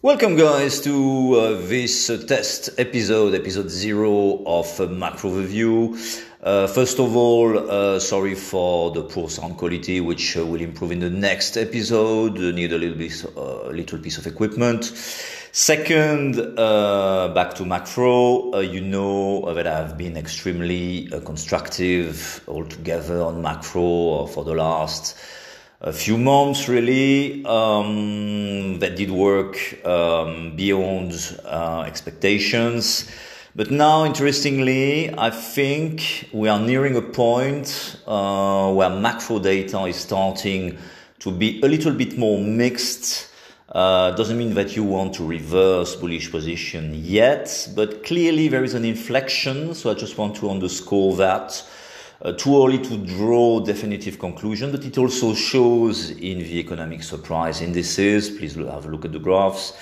Welcome, guys, to uh, this uh, test episode, episode zero of uh, Macro Review. Uh, first of all, uh, sorry for the poor sound quality, which uh, will improve in the next episode. need a little bit, little piece of equipment. Second, back to macro. you know that I've been extremely constructive altogether on macro for the last a few months really um, that did work um, beyond uh, expectations. But now, interestingly, I think we are nearing a point uh, where macro data is starting to be a little bit more mixed. Uh, doesn't mean that you want to reverse bullish position yet, but clearly there is an inflection. So I just want to underscore that. Uh, too early to draw definitive conclusion, but it also shows in the economic surprise indices. Please have a look at the graphs.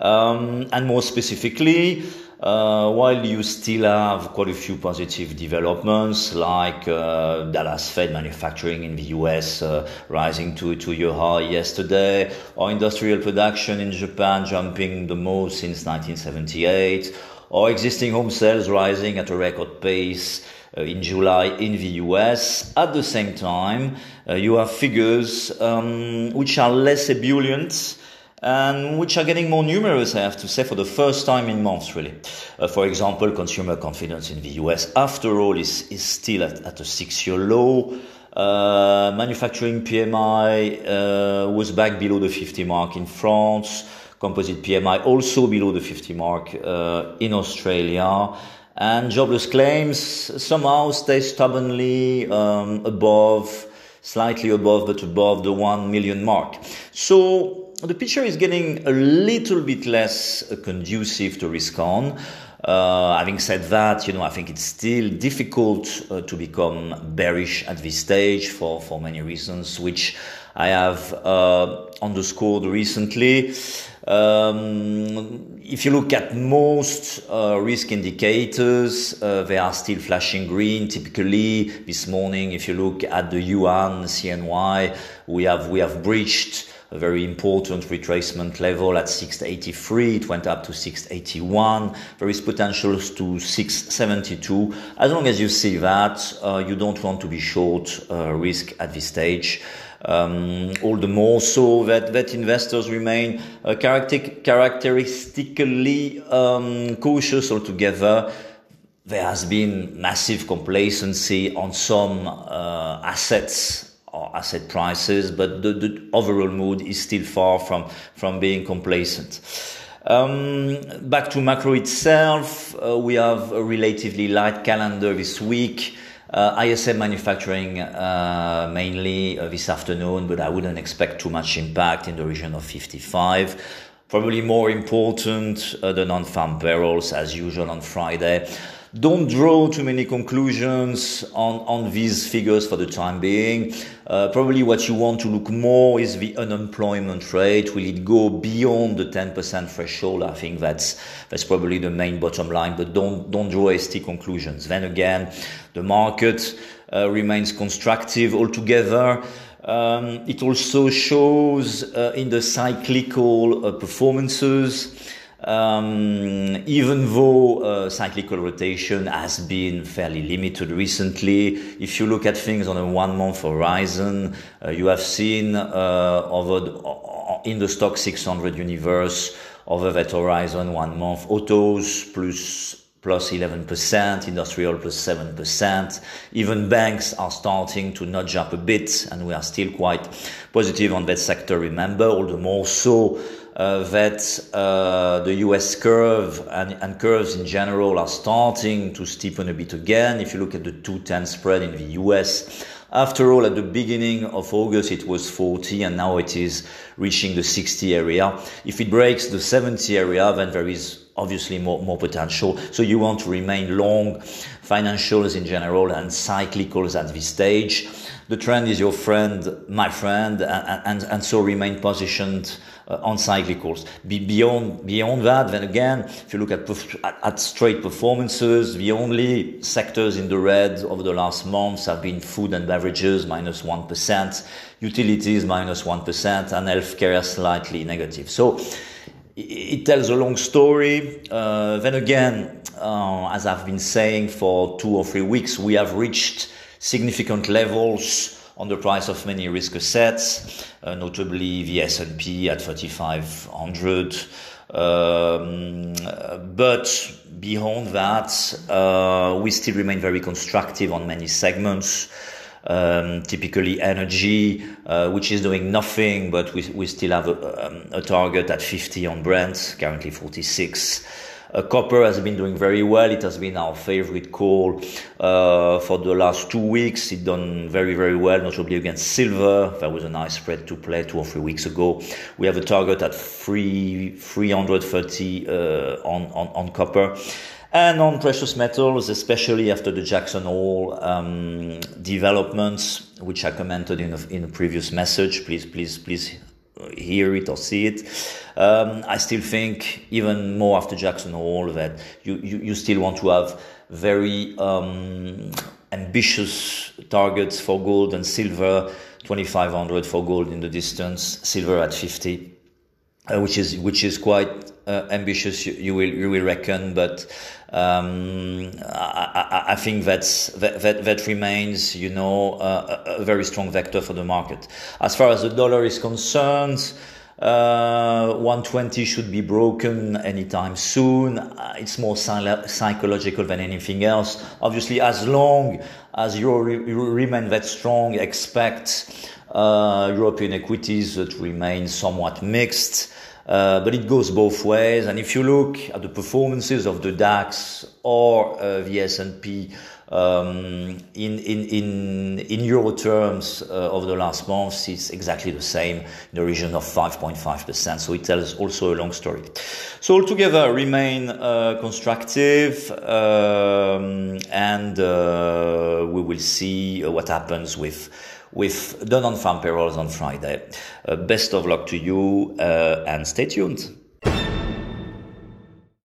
Um, and more specifically, uh, while you still have quite a few positive developments, like uh, Dallas Fed manufacturing in the US uh, rising to a two-year high yesterday, or industrial production in Japan jumping the most since 1978, or existing home sales rising at a record pace in July in the US. At the same time, uh, you have figures um, which are less ebullient and which are getting more numerous, I have to say, for the first time in months, really. Uh, for example, consumer confidence in the US, after all, is, is still at, at a six year low. Uh, manufacturing PMI uh, was back below the 50 mark in France. Composite PMI also below the 50 mark uh, in Australia and jobless claims somehow stay stubbornly um, above, slightly above, but above the 1 million mark. So the picture is getting a little bit less conducive to risk on. Uh, having said that, you know, I think it's still difficult uh, to become bearish at this stage for, for many reasons, which I have uh, underscored recently. Um, if you look at most uh, risk indicators, uh, they are still flashing green. Typically, this morning, if you look at the yuan CNY, we have we have breached a very important retracement level at 683. It went up to 681. There is potential to 672. As long as you see that, uh, you don't want to be short uh, risk at this stage. Um, all the more so that, that investors remain uh, characteristically um, cautious altogether. There has been massive complacency on some uh, assets or asset prices, but the, the, overall mood is still far from, from being complacent. Um, back to macro itself, uh, we have a relatively light calendar this week. Uh, ISM manufacturing uh, mainly uh, this afternoon, but I wouldn't expect too much impact in the region of 55. Probably more important, uh, the non-farm payrolls as usual on Friday. Don't draw too many conclusions on, on these figures for the time being. Uh, probably what you want to look more is the unemployment rate. Will it go beyond the 10% threshold? I think that's, that's probably the main bottom line, but don't, don't draw hasty conclusions. Then again, the market uh, remains constructive altogether. Um, it also shows uh, in the cyclical uh, performances um, even though uh, cyclical rotation has been fairly limited recently, if you look at things on a one month horizon, uh, you have seen uh, over the, in the Stoxx 600 universe over that horizon one month autos plus plus 11%, industrial plus 7%. Even banks are starting to nudge up a bit, and we are still quite positive on that sector, remember, all the more so uh, that uh, the US curve and, and, curves in general are starting to steepen a bit again. If you look at the 210 spread in the US, after all, at the beginning of August, it was 40 and now it is reaching the 60 area. If it breaks the 70 area, then there is obviously more, more potential. So you want to remain long financials in general and cyclicals at this stage. The trend is your friend, my friend, and, and, and so remain positioned uh, on cyclicals. Be beyond, beyond that, then again, if you look at, at, at straight performances, the only sectors in the red over the last months have been food and beverages, minus 1, utilities, minus 1, and healthcare slightly negative. So, it tells a long story. Uh, then again, uh, as I've been saying for two or three weeks, we have reached significant levels on the price of many risk assets, uh, notably the S&P at 3,500. Um, but beyond that, uh, we still remain very constructive on many segments um, typically energy, uh, which is doing nothing, but we, we still have a, um, a target at 50 on Brent, currently 46. Uh, copper has been doing very well. It has been our favorite call uh, for the last two weeks. It done very very well, notably against silver. That was a nice spread to play two or three weeks ago. We have a target at three 330 uh, on, on on copper. And on precious metals, especially after the Jackson Hole um, developments, which I commented in a, in a previous message, please, please, please hear it or see it. Um, I still think, even more after Jackson Hole, that you, you, you still want to have very um, ambitious targets for gold and silver 2500 for gold in the distance, silver at 50 uh, which is which is quite uh, ambitious. You, you, will you will reckon, but um, I, I, think that's that, that, that remains, you know, uh, a very strong vector for the market. As far as the dollar is concerned. Uh, 120 should be broken anytime soon. Uh, it's more psychological than anything else. Obviously, as long as euro re- remain that strong, expect uh, European equities to remain somewhat mixed. Uh, but it goes both ways. And if you look at the performances of the DAX or uh, the S&P um, in, in, in, in euro terms uh, over the last months, it's exactly the same in the region of 5.5%. So it tells also a long story. So altogether, remain uh, constructive, um, and uh, we will see what happens with with the non-farm payrolls on Friday. Uh, best of luck to you uh, and stay tuned.